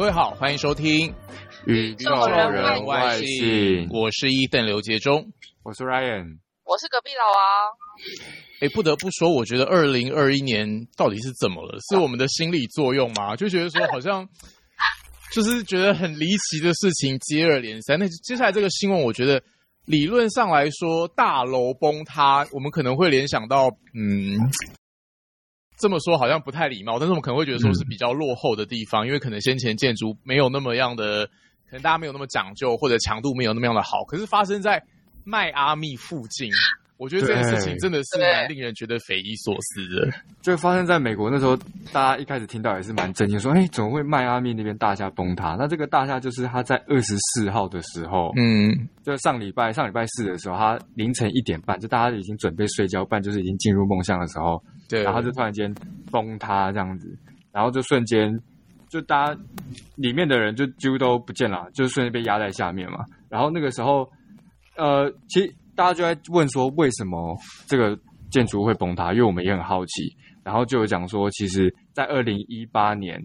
各位好，欢迎收听《宇宙人外星》，我是伊邓刘杰忠，我是 Ryan，我是隔壁老王。哎，不得不说，我觉得二零二一年到底是怎么了？是我们的心理作用吗？就觉得说好像 就是觉得很离奇的事情接二连三。那接下来这个新闻，我觉得理论上来说，大楼崩塌，我们可能会联想到，嗯。这么说好像不太礼貌，但是我们可能会觉得说是比较落后的地方，因为可能先前建筑没有那么样的，可能大家没有那么讲究，或者强度没有那么样的好。可是发生在迈阿密附近。我觉得这件事情真的是蛮令人觉得匪夷所思的。就发生在美国那时候，大家一开始听到也是蛮震惊，说：“哎，怎么会迈阿密那边大厦崩塌？”那这个大厦就是他在二十四号的时候，嗯，就上礼拜上礼拜四的时候，他凌晨一点半，就大家已经准备睡觉，半就是已经进入梦乡的时候，对，然后就突然间崩塌这样子，然后就瞬间就大家里面的人就几乎都不见了，就瞬间被压在下面嘛。然后那个时候，呃，其实。大家就在问说，为什么这个建筑会崩塌？因为我们也很好奇。然后就有讲说，其实，在二零一八年，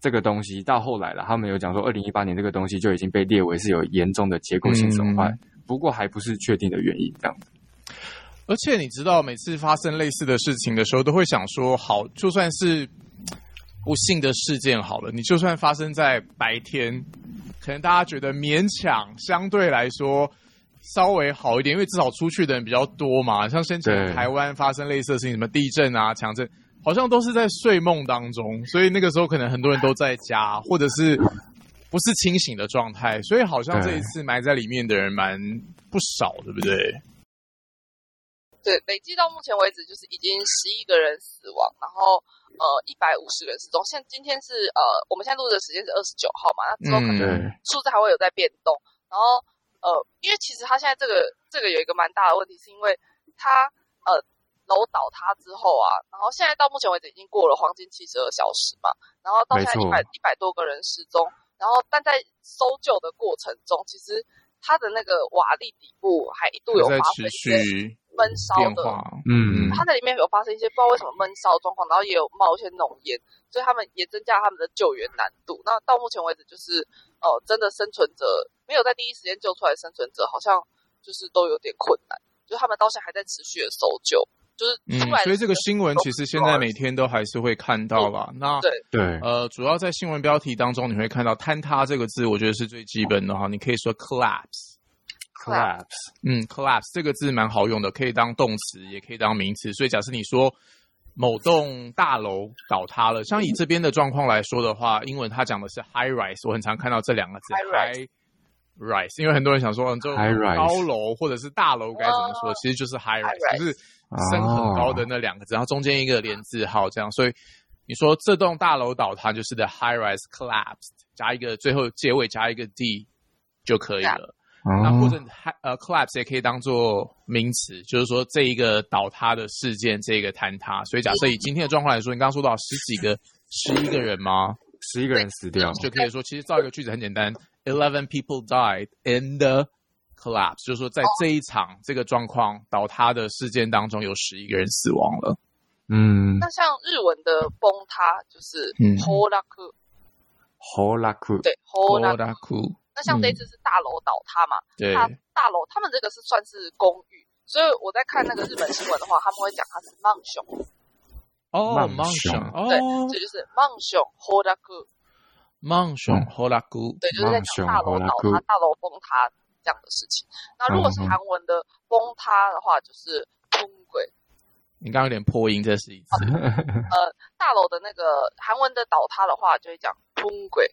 这个东西到后来了，他们有讲说，二零一八年这个东西就已经被列为是有严重的结构性损坏，不过还不是确定的原因。这样子。而且你知道，每次发生类似的事情的时候，都会想说，好，就算是不幸的事件好了，你就算发生在白天，可能大家觉得勉强，相对来说。稍微好一点，因为至少出去的人比较多嘛。像先前台湾发生类似的事情，什么地震啊、强震，好像都是在睡梦当中，所以那个时候可能很多人都在家，或者是不是清醒的状态。所以好像这一次埋在里面的人蛮不少，对不对？对，累计到目前为止就是已经十一个人死亡，然后呃一百五十人失踪。现今天是呃我们现在录的时间是二十九号嘛，那之后可能数字还会有在变动，然后。呃，因为其实他现在这个这个有一个蛮大的问题，是因为他呃楼倒塌之后啊，然后现在到目前为止已经过了黄金七十二小时嘛，然后到现在一百一百多个人失踪，然后但在搜救的过程中，其实它的那个瓦砾底部还一度有发生一些闷烧的，嗯，它在里面有发生一些不知道为什么闷烧状况，然后也有冒一些浓烟，所以他们也增加他们的救援难度。那到目前为止就是。哦，真的生存者没有在第一时间救出来，生存者好像就是都有点困难，就他们到现在还在持续的搜救，就是嗯，所以这个新闻其实现在每天都还是会看到吧？那对对，呃，主要在新闻标题当中你会看到“坍塌”这个字，我觉得是最基本的哈。你可以说 “collapse”，collapse，嗯，“collapse” 这个字蛮好用的，可以当动词，也可以当名词。所以假设你说。某栋大楼倒塌了，像以这边的状况来说的话，英文它讲的是 high rise，我很常看到这两个字 high rise，因为很多人想说，这高楼或者是大楼该怎么说，其实就是 high rise，就是升很高的那两个字，然后中间一个连字号这样，所以你说这栋大楼倒塌就是 the high rise collapsed，加一个最后结尾加一个 d 就可以了。那或者呃，collapse 也可以当做名词，就是说这一个倒塌的事件，这个坍塌。所以假设以今天的状况来说，你刚刚说到十几个、十一个人吗？十一个人死掉，就可以说其实造一个句子很简单：eleven people died in the collapse，就是说在这一场这个状况倒塌的事件当中，有十一个人死亡了。嗯，那像日文的崩塌就是 holaku，holaku，对，holaku。那像这次是大楼倒塌嘛？对，大楼他们这个是算是公寓，所以我在看那个日本新闻的话，他们会讲它是梦熊。哦，梦熊，对，这就是梦熊 holaku。梦熊 holaku，对，就是在讲大楼倒塌、大楼崩塌这样的事情。那如果是韩文的崩塌的话，就是崩鬼。你刚刚有点破音，这是一次。呃，大楼的那个韩文的倒塌的话，就会讲崩鬼。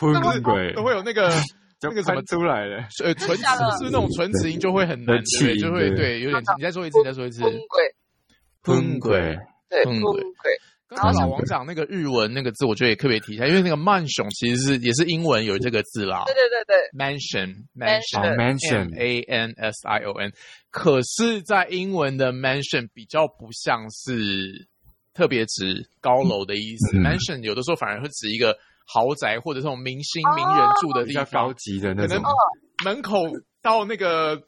崩鬼都会有那个 那个什么出来的，呃，唇齿是那种唇齿音就会很难，对，就会对有点。你再说一次，你再说一次。崩鬼，崩鬼，对，崩鬼。刚刚老王讲那个日文那个字，我觉得也特别提一下，因为那个 mansion 其实是也是英文有这个字啦。对对对对，mansion，mansion，mansion，a n s i o n。可是，在英文的 mansion 比较不像是特别指高楼的意思，mansion 有的时候反而会指一个。豪宅或者这种明星名人住的地方，高级的那种，门口到那个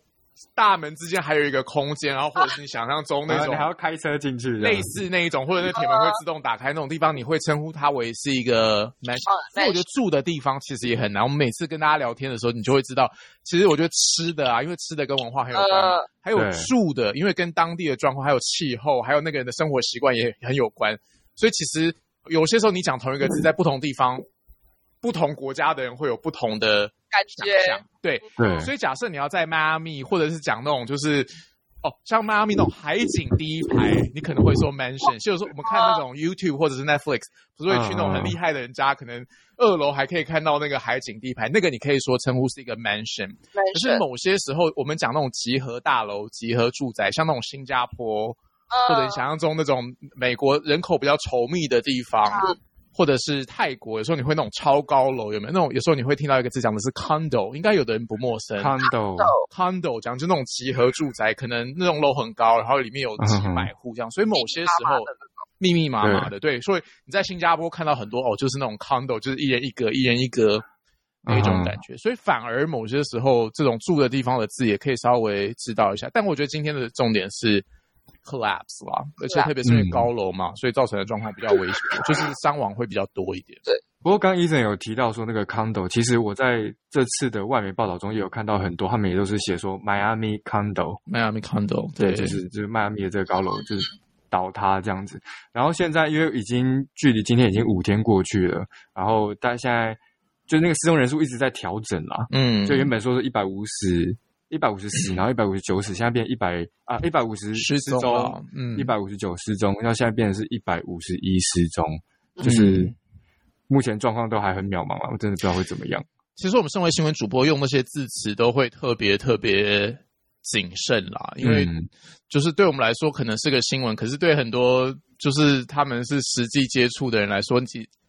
大门之间还有一个空间，然后或者是你想象中那种你还要开车进去，类似那一种，或者那铁门会自动打开那种地方，你会称呼它为是一个 mansion。所以我觉得住的地方其实也很难。我们每次跟大家聊天的时候，你就会知道，其实我觉得吃的啊，因为吃的跟文化很有关，还有住的，因为跟当地的状况、还有气候、还有那个人的生活习惯也很有关。所以其实有些时候你讲同一个字，在不同地方、不同国家的人会有不同的感觉。对对，所以假设你要在迈阿密，或者是讲那种就是。哦，像迈阿密那种海景第一排，你可能会说 mansion。就是说，我们看那种 YouTube 或者是 Netflix，不是会去那种很厉害的人家，可能二楼还可以看到那个海景第一排，那个你可以说称呼是一个 mansion。可是某些时候，我们讲那种集合大楼、集合住宅，像那种新加坡，或者你想象中那种美国人口比较稠密的地方。或者是泰国，有时候你会那种超高楼，有没有那种？有时候你会听到一个字讲的是 condo，应该有的人不陌生。condo，condo 讲就那种集合住宅，可能那种楼很高，然后里面有几百户这样。所以某些时候密密麻麻的，对。所以你在新加坡看到很多哦，就是那种 condo，就是一人一格，一人一格那种感觉。所以反而某些时候这种住的地方的字也可以稍微知道一下。但我觉得今天的重点是。Collapse 啦，而且特别是因为高楼嘛，所以造成的状况比较危险，就是伤亡会比较多一点。对，不过刚刚医生有提到说那个 condo，其实我在这次的外媒报道中也有看到很多，他们也都是写说 Miami condo，Miami condo，对，就是就是迈阿密的这个高楼就是倒塌这样子。然后现在因为已经距离今天已经五天过去了，然后但现在就那个失踪人数一直在调整啦，嗯，就原本说是一百五十。一百五十死，然后一百五十九死，现在变一百啊，一百五十失踪，嗯，一百五十九失踪，然后现在变成是一百五十一失踪，就是目前状况都还很渺茫啊，我真的不知道会怎么样。其实我们身为新闻主播，用那些字词都会特别特别谨慎啦，因为就是对我们来说可能是个新闻，可是对很多就是他们是实际接触的人来说，你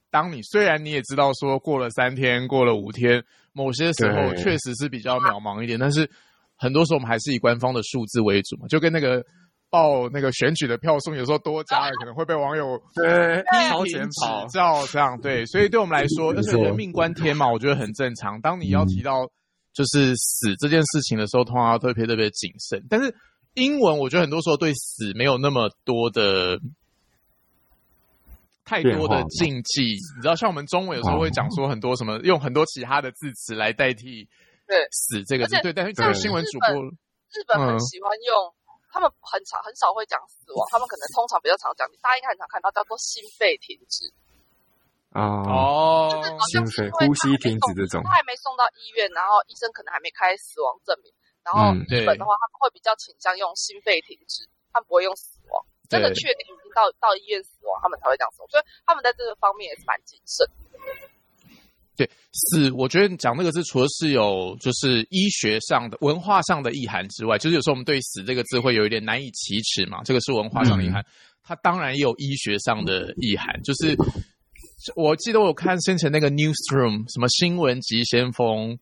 当你虽然你也知道说过了三天，过了五天，某些时候确实是比较渺茫一点，但是。很多时候我们还是以官方的数字为主嘛，就跟那个报那个选举的票数，有时候多加了可能会被网友对超前跑照这样对，所以对我们来说，就是人命关天嘛，我觉得很正常。当你要提到就是死这件事情的时候，通常要特别特别谨慎。但是英文我觉得很多时候对死没有那么多的太多的禁忌，你知道，像我们中文有时候会讲说很多什么用很多其他的字词来代替。对，死这个字，对，但是这个新闻主播，日本很喜欢用，他们很少很少会讲死亡，他们可能通常比较常讲，大家应该很常看到叫做心肺停止。哦，就是心肺呼吸停止这种，他还没送到医院，然后医生可能还没开死亡证明，然后日本的话他们会比较倾向用心肺停止，他们不会用死亡，真的确定已经到到医院死亡，他们才会这样说，所以他们在这个方面也是蛮谨慎。对死，我觉得讲那个字，除了是有就是医学上的、文化上的意涵之外，就是有时候我们对“死”这个字会有一点难以启齿嘛。这个是文化上的意涵，它当然也有医学上的意涵。就是我记得我看先前那个 newsroom 什么新闻急先锋，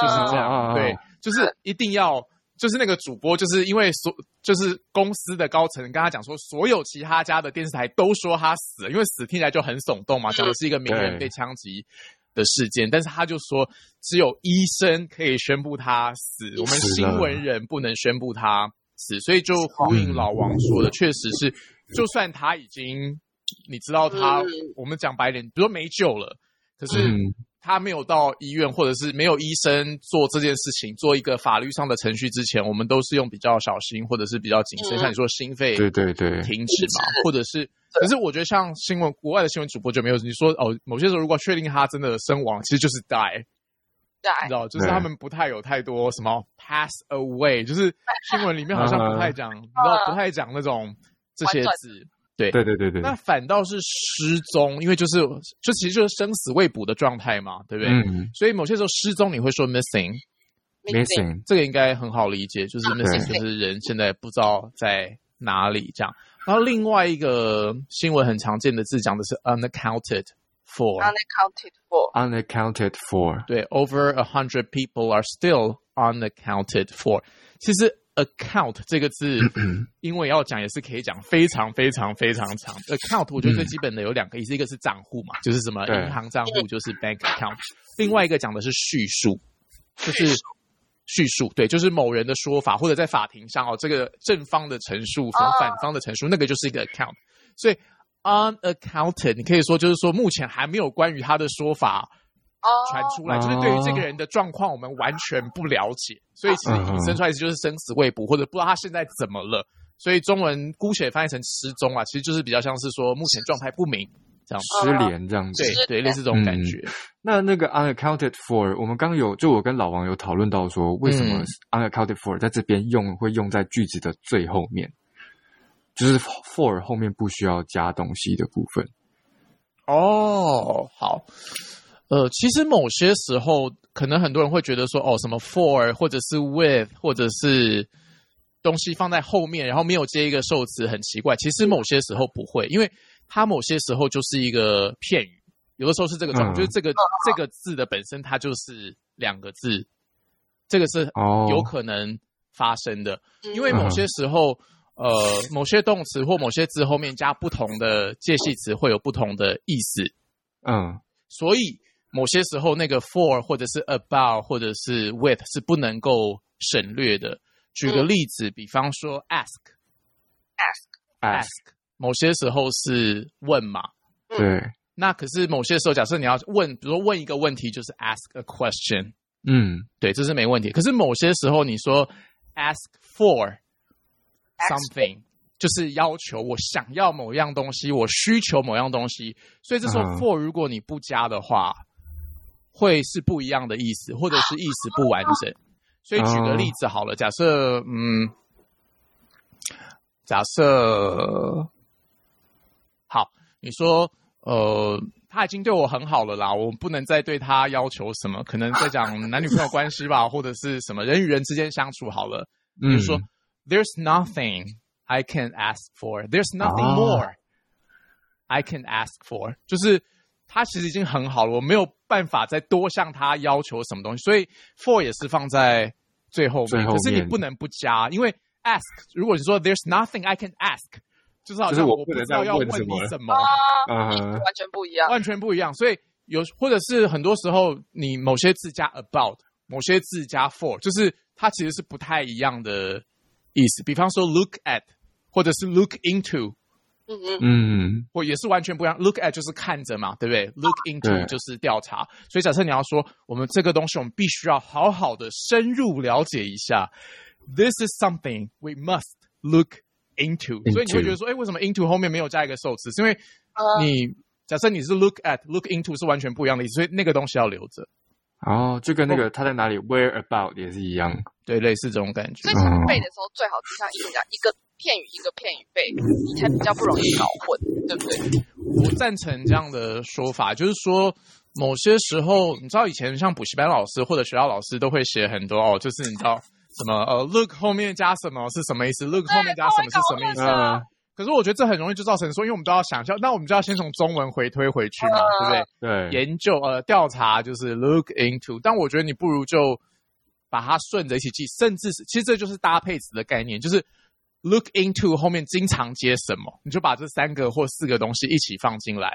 就是这样。对，就是一定要，就是那个主播，就是因为所就是公司的高层跟他讲说，所有其他家的电视台都说他死了，因为死听起来就很耸动嘛，讲的是一个名人被枪击。的事件，但是他就说，只有医生可以宣布他死，我们新闻人不能宣布他死，所以就呼应老王说的，确实是，就算他已经，你知道他，我们讲白点，比如说没救了，可是他没有到医院，或者是没有医生做这件事情，做一个法律上的程序之前，我们都是用比较小心，或者是比较谨慎，像你说心肺对对对。停止嘛，或者是。可是我觉得像新闻国外的新闻主播就没有你说哦，某些时候如果确定他真的身亡，其实就是 die，你知道，就是他们不太有太多什么 pass away，就是新闻里面好像不太讲，你知道不太讲那种这些字，对对对对对。那反倒是失踪，因为就是就其实就是生死未卜的状态嘛，对不对？嗯所以某些时候失踪你会说 missing，missing，这个应该很好理解，就是 missing 就是人现在不知道在哪里这样。然后另外一个新闻很常见的字讲的是 unaccounted for，unaccounted for，unaccounted for，对，over a hundred people are still unaccounted for。其实 account 这个字，因为要讲也是可以讲非常非常非常长。account 我觉得最基本的有两个意思，一个是账户嘛，就是什么银行账户，就是 bank account。另外一个讲的是叙述，就是。叙述，对，就是某人的说法，或者在法庭上哦，这个正方的陈述，和反方的陈述，那个就是一个 account。所以 unaccounted，你可以说就是说，目前还没有关于他的说法传出来，就是对于这个人的状况，我们完全不了解，所以其实引申出来就是生死未卜，或者不知道他现在怎么了。所以中文姑且翻译成失踪啊，其实就是比较像是说目前状态不明。失联这样子，对对，类似这种感觉。那那个 unaccounted for，我们刚有就我跟老王有讨论到说，为什么 unaccounted for 在这边用会用在句子的最后面，就是 for 后面不需要加东西的部分。哦，好，呃，其实某些时候可能很多人会觉得说，哦，什么 for 或者是 with 或者是东西放在后面，然后没有接一个受词，很奇怪。其实某些时候不会，因为。它某些时候就是一个片语，有的时候是这个状，就是这个这个字的本身它就是两个字，这个是有可能发生的。因为某些时候，呃，某些动词或某些字后面加不同的介系词会有不同的意思。嗯，所以某些时候那个 for 或者是 about 或者是 with 是不能够省略的。举个例子，比方说 ask，ask，ask。某些时候是问嘛，对。那可是某些时候，假设你要问，比如说问一个问题，就是 ask a question。嗯，对，这是没问题。可是某些时候，你说 ask for something，就是要求我想要某样东西，我需求某样东西。所以这时候 for 如果你不加的话，会是不一样的意思，或者是意思不完整。所以举个例子好了，假设嗯，假设。好，你说，呃，他已经对我很好了啦，我不能再对他要求什么，可能在讲男女朋友关系吧，或者是什么人与人之间相处好了。比如说，There's nothing I can ask for. There's nothing more I can ask for. 就是他其实已经很好了，我没有办法再多向他要求什么东西，所以 for 也是放在最后面。可是你不能不加，因为 ask 如果你说 There's nothing I can ask。就是好像我不知道要问你什么，啊完全不一样，完全不一样。所以有或者是很多时候，你某些字加 about，某些字加 for，就是它其实是不太一样的意思。比方说 look at，或者是 look into，嗯嗯嗯，或也是完全不一样。look at 就是看着嘛，对不对？look into 就是调查。所以假设你要说我们这个东西，我们必须要好好的深入了解一下。This is something we must look. into，所以你会觉得说，哎，为什么 into 后面没有加一个受词？是因为你假设你是 look at，look into 是完全不一样的意思，所以那个东西要留着。哦，就跟那个他在哪里 where about 也是一样，对，类似这种感觉。所以背的时候最好就像一直讲一个片语一个片语背，你才比较不容易搞混，对不对？我赞成这样的说法，就是说某些时候，你知道以前像补习班老师或者学校老师都会写很多哦，就是你知道。什么呃，look 后面加什么是什么意思？look 后面加什么是什么意思？可是我觉得这很容易就造成说，因为我们都要想象，那我们就要先从中文回推回去嘛，对不对？对，研究呃调查就是 look into，但我觉得你不如就把它顺着一起记，甚至是其实这就是搭配词的概念，就是 look into 后面经常接什么，你就把这三个或四个东西一起放进来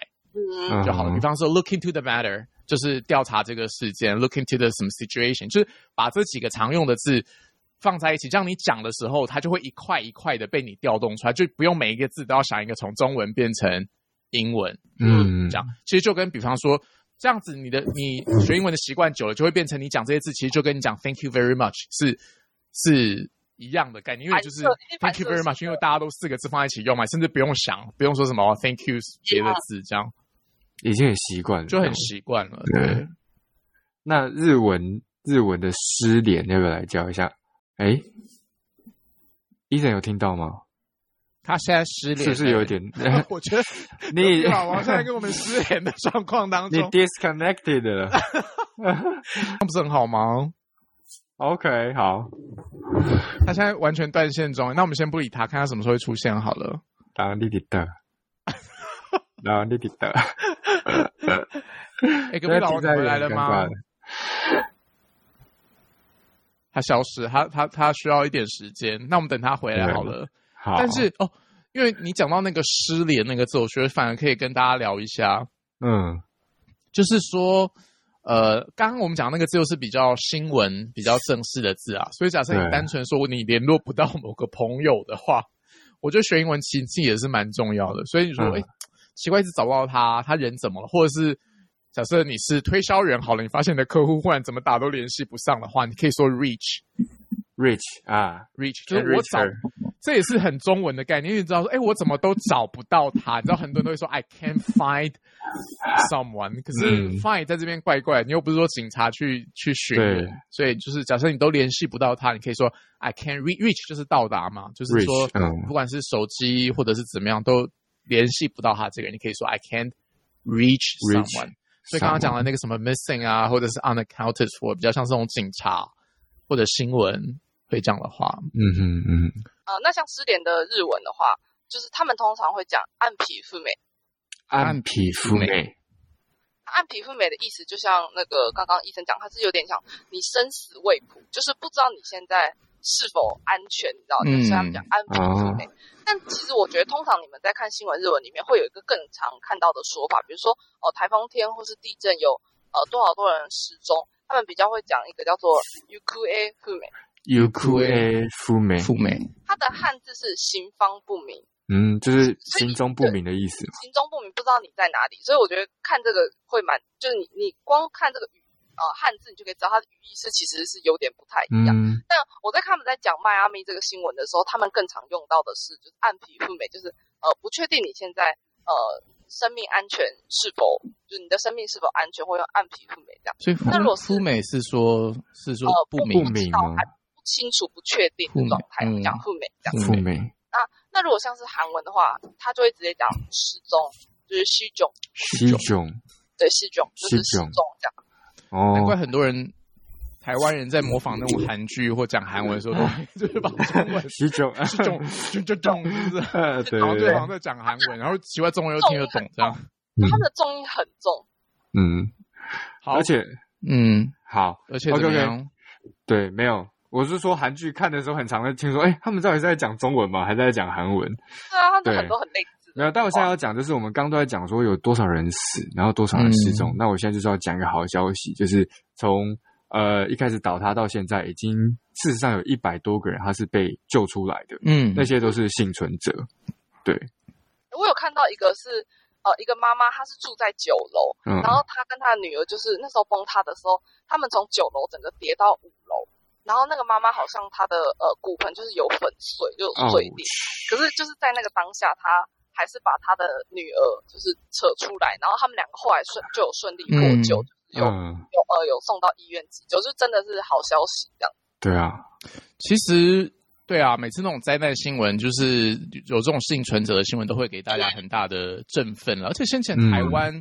就好了。比方说 look into the matter，就是调查这个事件；look into the 什么 situation，就是把这几个常用的字。放在一起，这样你讲的时候，它就会一块一块的被你调动出来，就不用每一个字都要想一个从中文变成英文。嗯，这样其实就跟比方说这样子，你的你学英文的习惯久了，就会变成你讲这些字，其实就跟你讲 Thank you very much 是是一样的概念，因为就是 Thank you very much，因为大家都四个字放在一起用嘛，甚至不用想，不用说什么 Thank you 别的字，这样已经很习惯了，就很习惯了。对，那日文日文的失联要不要来教一下？哎，医生有听到吗？他现在失联，是不是有点？我觉得 你老王现在跟我们失联的状况当中，你 disconnected 了，那不是很好吗？OK，好。他现在完全断线中，那我们先不理他，看他什么时候会出现好了。当滴滴的，当滴滴的。哎，隔壁老王回来了吗？他消失，他他他需要一点时间，那我们等他回来好了。好，但是哦，因为你讲到那个失联那个字，我觉得反而可以跟大家聊一下。嗯，就是说，呃，刚刚我们讲那个字又是比较新闻、比较正式的字啊，所以假设你单纯说你联络不到某个朋友的话，我觉得学英文其实也是蛮重要的。所以你说，哎，奇怪，一直找不到他，他人怎么了？或者是假设你是推销员好了，你发现你的客户忽然怎么打都联系不上的话，你可以说 reach。Reach 啊，Reach 就是我找，这也是很中文的概念。你知道说，哎，我怎么都找不到他？你知道很多人都会说 I can't find someone，可是 find 在这边怪怪，你又不是说警察去去寻，所以就是假设你都联系不到他，你可以说 I can't reach，就是到达嘛，就是说不管是手机或者是怎么样都联系不到他这个人，你可以说 I can't reach someone。所以刚刚讲的那个什么 missing 啊，或者是 unaccounted for，比较像这种警察或者新闻。会这样的话，嗯哼嗯，呃，那像失联的日文的话，就是他们通常会讲“暗皮肤美”，暗皮肤美，暗皮肤美的意思，就像那个刚刚医生讲，他是有点像你生死未卜，就是不知道你现在是否安全，你知道？就是他们讲“暗皮肤美”。但其实我觉得，通常你们在看新闻日文里面，会有一个更常看到的说法，比如说哦，台风天或是地震有呃多少多人失踪，他们比较会讲一个叫做 “yuku a fu 美”。U Q A 富美，富美，它的汉字是行方不明，嗯，就是行踪不明的意思。行踪不明，不知道你在哪里，所以我觉得看这个会蛮，就是你你光看这个语呃汉字，你就可以知道它的语义是其实是有点不太一样。但我在他们在讲迈阿密这个新闻的时候，他们更常用到的是就是暗皮肤美，就是呃不确定你现在呃生命安全是否，就是你的生命是否安全，会用暗皮肤美这样。所以那如果肤美是说，是说不明吗？清楚不确定的状态，讲肤美，讲肤美。那那如果像是韩文的话，他就会直接讲失踪，就是失踪，失踪，对，失踪，就是失踪这样。哦，难怪很多人台湾人在模仿那种韩剧或讲韩文的时候，就是把中文失踪，失踪，就就中，是不然后对方在讲韩文，然后奇怪中文又听得懂，这样。他的重音很重。嗯，好，而且，嗯，好，而且 OK OK，？对，没有。我是说，韩剧看的时候很常会听说，哎，他们到底是在讲中文吗？还是在讲韩文？对啊，他们很多很类似。没有，但我现在要讲，就是我们刚都在讲说有多少人死，然后多少人失踪。那我现在就是要讲一个好消息，就是从呃一开始倒塌到现在，已经事实上有一百多个人他是被救出来的。嗯，那些都是幸存者。对，我有看到一个是呃一个妈妈，她是住在九楼，然后她跟她的女儿就是那时候崩塌的时候，他们从九楼整个跌到五楼。然后那个妈妈好像她的呃骨盆就是有粉碎，就碎裂。可是就是在那个当下，她还是把他的女儿就是扯出来，然后他们两个后来顺就有顺利获救，有有呃有送到医院急救，就真的是好消息这样。对啊，其实对啊，每次那种灾难新闻，就是有这种幸存者的新闻，都会给大家很大的振奋了。而且先前台湾，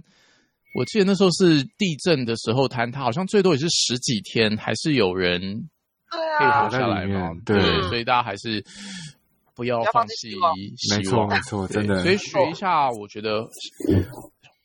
我记得那时候是地震的时候，坍塌好像最多也是十几天，还是有人。可以活下来嘛？对，所以大家还是不要放弃希望。没错，没错，真的。所以学一下，我觉得，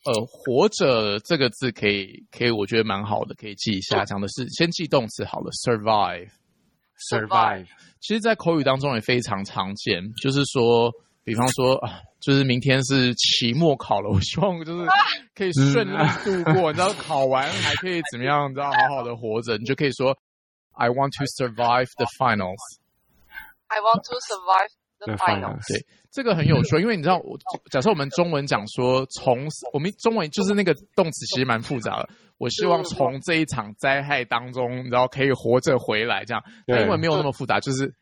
呃，活着这个字可以，可以，我觉得蛮好的，可以记一下。讲的是先记动词好了，survive，survive。其实，在口语当中也非常常见，就是说，比方说啊，就是明天是期末考了，我希望就是可以顺利度过，你知道，考完还可以怎么样？你知道，好好的活着，你就可以说。I want to survive the finals. I want to survive the finals. 对，这个很有趣，因为你知道，我假设我们中文讲说从我们中文就是那个动词其实蛮复杂的。我希望从这一场灾害当中，然后可以活着回来，这样。英文没有那么复杂，就是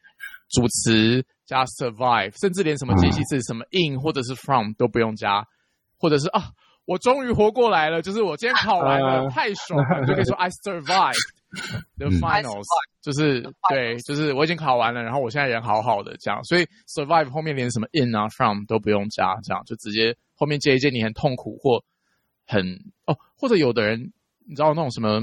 主词加 survive，甚至连什么介系词什么 in 或者是 from 都不用加，或者是啊，我终于活过来了，就是我今天考完了，太爽了，就可以说 I survived。The finals 就是对，就是我已经考完了，然后我现在人好好的这样，所以 survive 后面连什么 in 啊 from 都不用加，这样就直接后面接一接你很痛苦或很哦，或者有的人你知道那种什么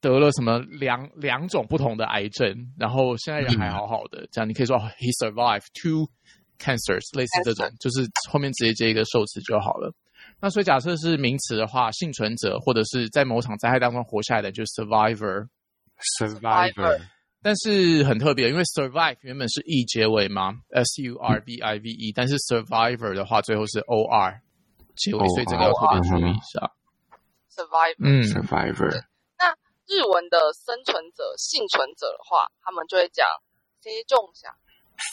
得了什么两两种不同的癌症，然后现在人还好好的，这样你可以说 he survived two cancers，类似这种，就是后面直接接一个受词就好了。那所以假设是名词的话，幸存者或者是在某场灾害当中活下来的，就是 survivor。survivor。但是很特别，因为 survive 原本是 e 结尾嘛，s u r v i v e，但是 survivor 的话最后是 o r 结尾，所以这个要特别注意一下。survivor。嗯，survivor。那日文的生存者、幸存者的话，他们就会讲谁种下，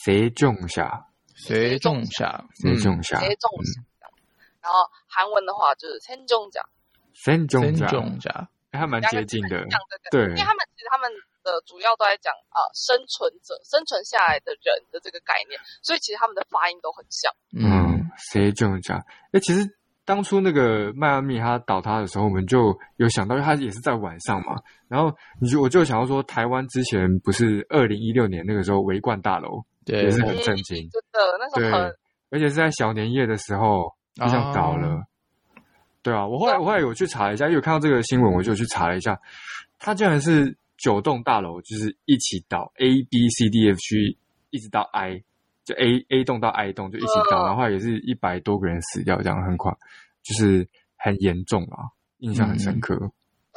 谁种下，谁种下，谁种下，谁种下。然后韩文的话就是千种下，千种真下，种下，还蛮接近的。两个很像，对对。因为他们其实他们的主要都在讲啊、呃生存者、生存下来的人的这个概念，所以其实他们的发音都很像。嗯。嗯，谁种下？哎，其实当初那个迈阿密它倒塌的时候，我们就有想到，因为它也是在晚上嘛。然后你就我就想要说，台湾之前不是二零一六年那个时候围观大楼，对。也是很震惊。嗯真的，那时对候很，而且是在小年夜的时候就这样倒了。对啊，我后来我后来有去查了一下，因为有看到这个新闻，我就去查了一下，它竟然是九栋大楼，就是一起倒，A B C D F 区一直到 I，就 A A 栋到 I 栋就一起倒，嗯然后也是一百多个人死掉，这样很快，就是很严重啊，印象很深刻。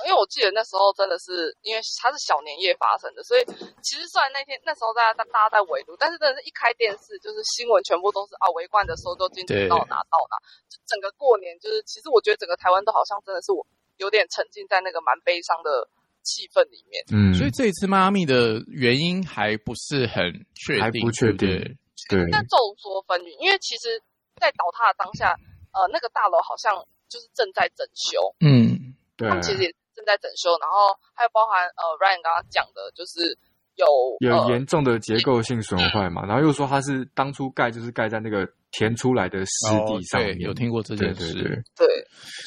因为我记得那时候真的是因为它是小年夜发生的，所以其实虽然那天那时候大家大大家在围炉，但是真的是一开电视就是新闻全部都是啊围观的时候都进对到哪到哪，就整个过年就是其实我觉得整个台湾都好像真的是我有点沉浸在那个蛮悲伤的气氛里面。嗯，所以这一次迈阿密的原因还不是很确定，还不确定对不对对，但众说纷纭，因为其实，在倒塌的当下，呃，那个大楼好像就是正在整修，嗯，对他们其实也正在整修，然后还有包含呃 Ryan 刚刚讲的，就是有有呃严重的结构性损坏嘛，然后又说它是当初盖就是盖在那个填出来的湿地上面，有听过这件事，对对对，对，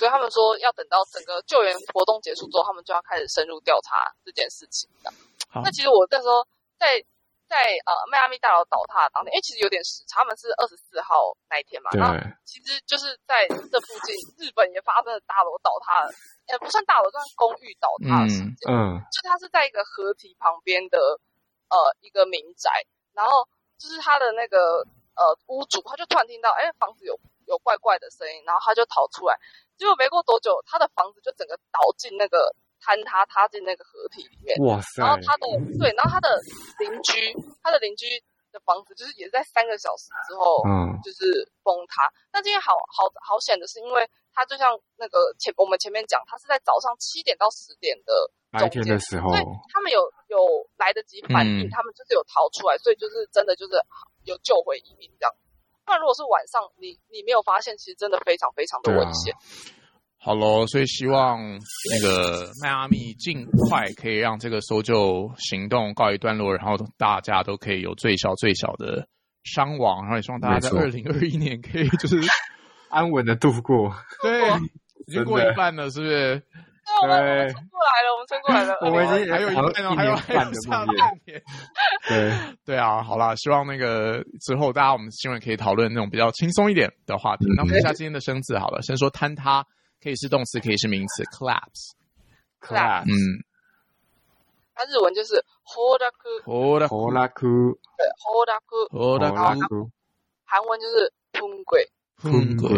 所以他们说要等到整个救援活动结束之后，他们就要开始深入调查这件事情的。那其实我那时候在在呃迈阿密大楼倒塌的当天，因为其实有点时差，他们是二十四号那一天嘛，对。然后其实就是在这附近，日本也发生了大楼倒塌，呃，不算大楼，算公寓倒塌的事件。嗯。就它是在一个河堤旁边的呃一个民宅，然后就是他的那个呃屋主，他就突然听到哎房子有有怪怪的声音，然后他就逃出来，结果没过多久，他的房子就整个倒进那个坍塌，塌进那个河体里面。哇塞然，后他的对，然后他的邻居，他的邻居的房子就是也在三个小时之后，嗯就是崩塌。但今天好好好险的是，因为他就像那个前我们前面讲，他是在早上七点到十点的白天的时候所以他们有有来得及反应，嗯他们就是有逃出来，所以就是真的就是有救回移民这样。不然如果是晚上，你你没有发现，其实真的非常非常的危险。好喽，所以希望那个迈阿密尽快可以让这个搜救行动告一段落，然后大家都可以有最小最小的伤亡，然后也希望大家在二零二一年可以就是安稳的度过。对，已经过一半了，是不是？对，过来了，我们撑过来了。我们已经还有一半哦，还有一年还有半的下梦魇半年。对，对啊，好啦，希望那个之后大家我们新闻可以讨论那种比较轻松一点的话题。那我们看一下今天的生字好了，先说坍塌，可以是动词，可以是名词，collapse。 collapse 嗯，它日文就是 hold up，好的，ホラク、对 hold up，好的，ホラク、韩文就是喷鬼，喷鬼，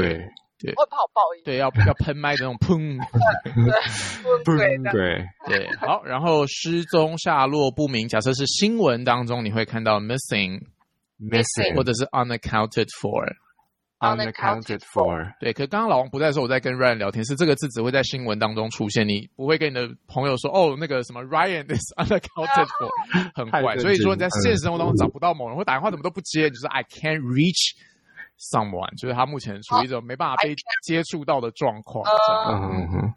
鬼、会怕我爆音，对，要要喷麦的那种砰。对，喷鬼这样。喷鬼、对，好，然后失踪、下落不明，假设是新闻当中，你会看到 missing missing 或者是 unaccounted for。 Unaccounted for，对，可刚刚老王不在的时候，我在跟 Ryan 聊天，是这个字只会在新闻当中出现，你不会跟你的朋友说哦，那个什么 Ryan is unaccounted for，很怪。所以说你在现实生活当中嗯。找不到某人，或打电话怎么都不接，就是 I can't reach someone，就是他目前处于一种没办法被接触到的状况。这样。嗯。嗯嗯，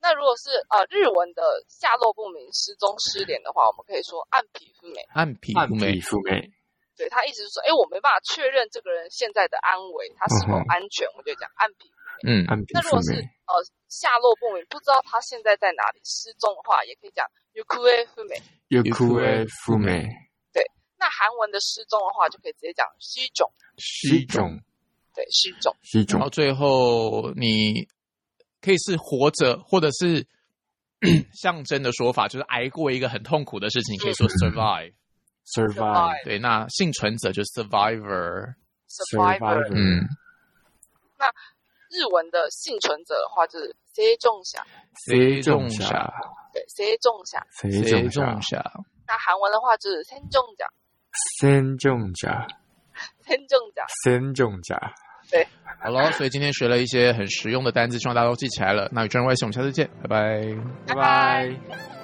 那如果是呃日文的下落不明、失踪、失联的话，我们可以说暗皮肤美。暗肤美。皮，肤美，对他意思是说，哎，我没办法确认这个人现在的安危，他是否安全，我就讲暗皮肤美。嗯，安平那如果是，呃下落不明，不知道他现在在哪里，失踪的话，也可以讲 yukue fume。yukue fume 对，那韩文的失踪的话，就可以直接讲失种，西种对，失种。西种然后，最后你可以是活着，或者是 象征的说法，就是挨过一个很痛苦的事情，可以说 survive。Survive 对，那幸存者就是 survivor。survivor。嗯，那日文的幸存者的话就是谁种下，谁种下？下，对，谁种下。谁谁种下，那韩文的话就是先种下，先种下，先种下。先种下，对，好了，所以今天学了一些很实用的单词，希望大家都记起来了。那宇宙人外星，我们下次见，拜拜，拜拜。